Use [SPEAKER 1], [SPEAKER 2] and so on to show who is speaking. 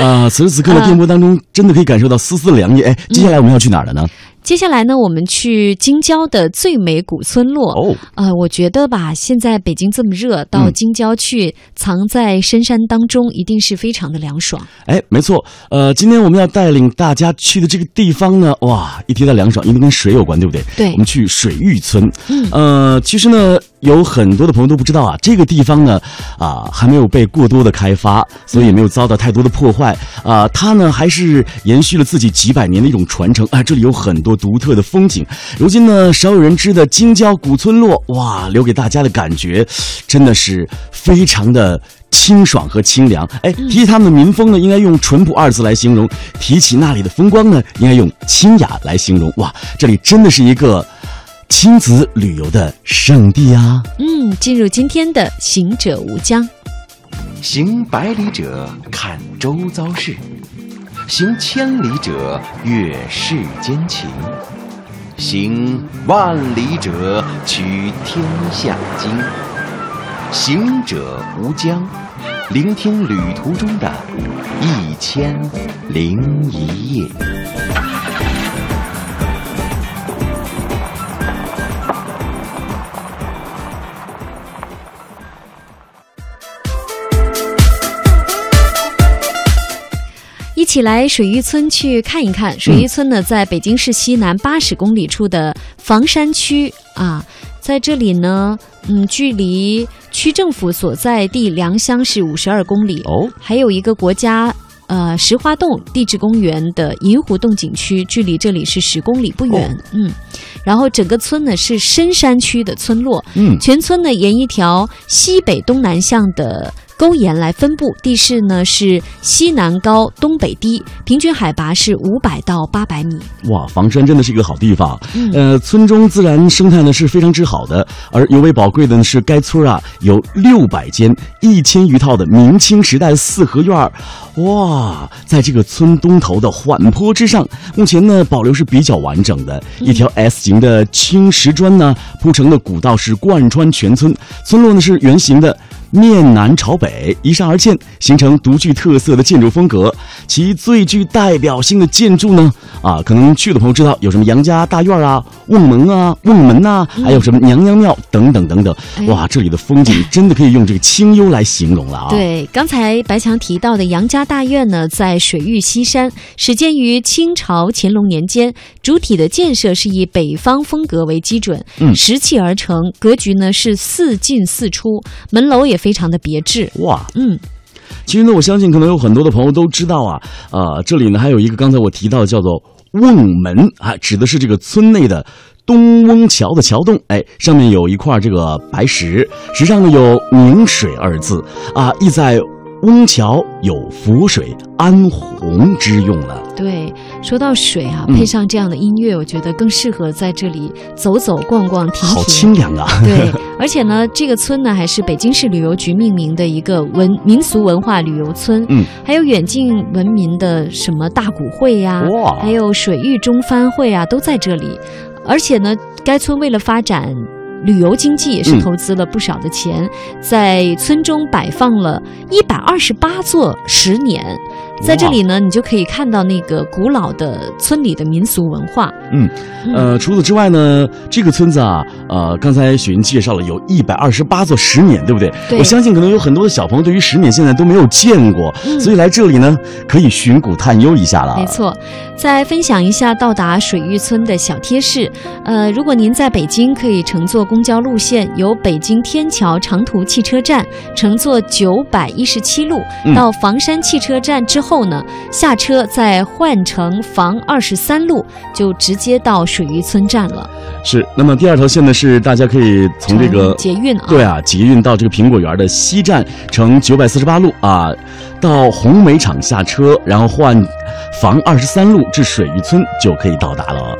[SPEAKER 1] 啊，此时此刻的电波当中，真的可以感受到丝丝凉意。哎，接下来我们要去哪儿了呢？
[SPEAKER 2] 接下来呢，我们去京郊的最美古村落。
[SPEAKER 1] 哦，
[SPEAKER 2] 呃，我觉得吧，现在北京这么热，到京郊去，藏在深山当中，一定是非常的凉爽。
[SPEAKER 1] 哎，没错。呃，今天我们要带领大家去的这个地方呢，哇，一提到凉爽，因为跟水有关，对不对？
[SPEAKER 2] 对。
[SPEAKER 1] 我们去水峪村。
[SPEAKER 2] 嗯。
[SPEAKER 1] 呃，其实呢，有很多的朋友都不知道啊，这个地方呢，啊，还没有被过多的开发，所以也没有遭到太多的破坏。啊，它呢，还是延续了自己几百年的一种传承。啊，这里有很多。独特的风景，如今呢少有人知的京郊古村落，哇，留给大家的感觉，真的是非常的清爽和清凉。哎，提起他们的民风呢，应该用淳朴二字来形容；提起那里的风光呢，应该用清雅来形容。哇，这里真的是一个亲子旅游的圣地啊！
[SPEAKER 2] 嗯，进入今天的行者无疆，
[SPEAKER 3] 行百里者看周遭事。行千里者阅世间情，行万里者取天下经。行者无疆，聆听旅途中的一千零一夜。
[SPEAKER 2] 起来水玉村去看一看。水玉村呢，在北京市西南八十公里处的房山区啊，在这里呢，嗯，距离区政府所在地良乡是五十二公里
[SPEAKER 1] 哦。
[SPEAKER 2] 还有一个国家呃石花洞地质公园的银湖洞景区，距离这里是十公里不远。嗯，然后整个村呢是深山区的村落，
[SPEAKER 1] 嗯，
[SPEAKER 2] 全村呢沿一条西北东南向的。沟沿来分布，地势呢是西南高东北低，平均海拔是五百到八百米。
[SPEAKER 1] 哇，房山真的是一个好地方。呃，村中自然生态呢是非常之好的，而尤为宝贵的呢是该村啊有六百间一千余套的明清时代四合院儿。哇，在这个村东头的缓坡之上，目前呢保留是比较完整的，一条 S 型的青石砖呢铺成的古道是贯穿全村，村落呢是圆形的。面南朝北，依山而建，形成独具特色的建筑风格。其最具代表性的建筑呢，啊，可能去的朋友知道有什么杨家大院啊、瓮门啊、瓮门呐，还有什么娘娘庙等等等等。哇，这里的风景真的可以用这个清幽来形容了啊！
[SPEAKER 2] 对，刚才白强提到的杨家大院呢，在水域西山，始建于清朝乾隆年间，主体的建设是以北方风格为基准，
[SPEAKER 1] 嗯，
[SPEAKER 2] 石砌而成，格局呢是四进四出，门楼也。非常的别致
[SPEAKER 1] 哇，
[SPEAKER 2] 嗯，
[SPEAKER 1] 其实呢，我相信可能有很多的朋友都知道啊，呃，这里呢还有一个刚才我提到的叫做瓮门啊，指的是这个村内的东翁桥的桥洞，哎，上面有一块这个白石，石上呢有“明水”二字啊，意在。翁桥有浮水安洪之用了。
[SPEAKER 2] 对，说到水啊，配上这样的音乐，我觉得更适合在这里走走逛逛、停停。
[SPEAKER 1] 好清凉啊！
[SPEAKER 2] 对，而且呢，这个村呢还是北京市旅游局命名的一个文民俗文化旅游村。
[SPEAKER 1] 嗯，
[SPEAKER 2] 还有远近闻名的什么大古会呀，
[SPEAKER 1] 哇，
[SPEAKER 2] 还有水域中帆会啊，都在这里。而且呢，该村为了发展。旅游经济也是投资了不少的钱，在村中摆放了一百二十八座石碾，在这里呢，你就可以看到那个古老的村里的民俗文化。
[SPEAKER 1] 嗯，呃，除此之外呢，这个村子啊，呃，刚才雪云介绍了，有一百二十八座石碾，对不对？
[SPEAKER 2] 对。
[SPEAKER 1] 我相信可能有很多的小朋友对于石碾现在都没有见过，所以来这里呢，可以寻古探幽一下了。
[SPEAKER 2] 没错，再分享一下到达水峪村的小贴士。呃，如果您在北京，可以乘坐公交路线，由北京天桥长途汽车站乘坐九百一十七路到房山汽车站之后呢，下车再换乘房二十三路，就直。接到水峪村站了，
[SPEAKER 1] 是。那么第二条线呢，是大家可以从这个
[SPEAKER 2] 捷运啊，
[SPEAKER 1] 对啊，捷运到这个苹果园的西站，乘九百四十八路啊，到红梅厂下车，然后换房二十三路至水峪村就可以到达了。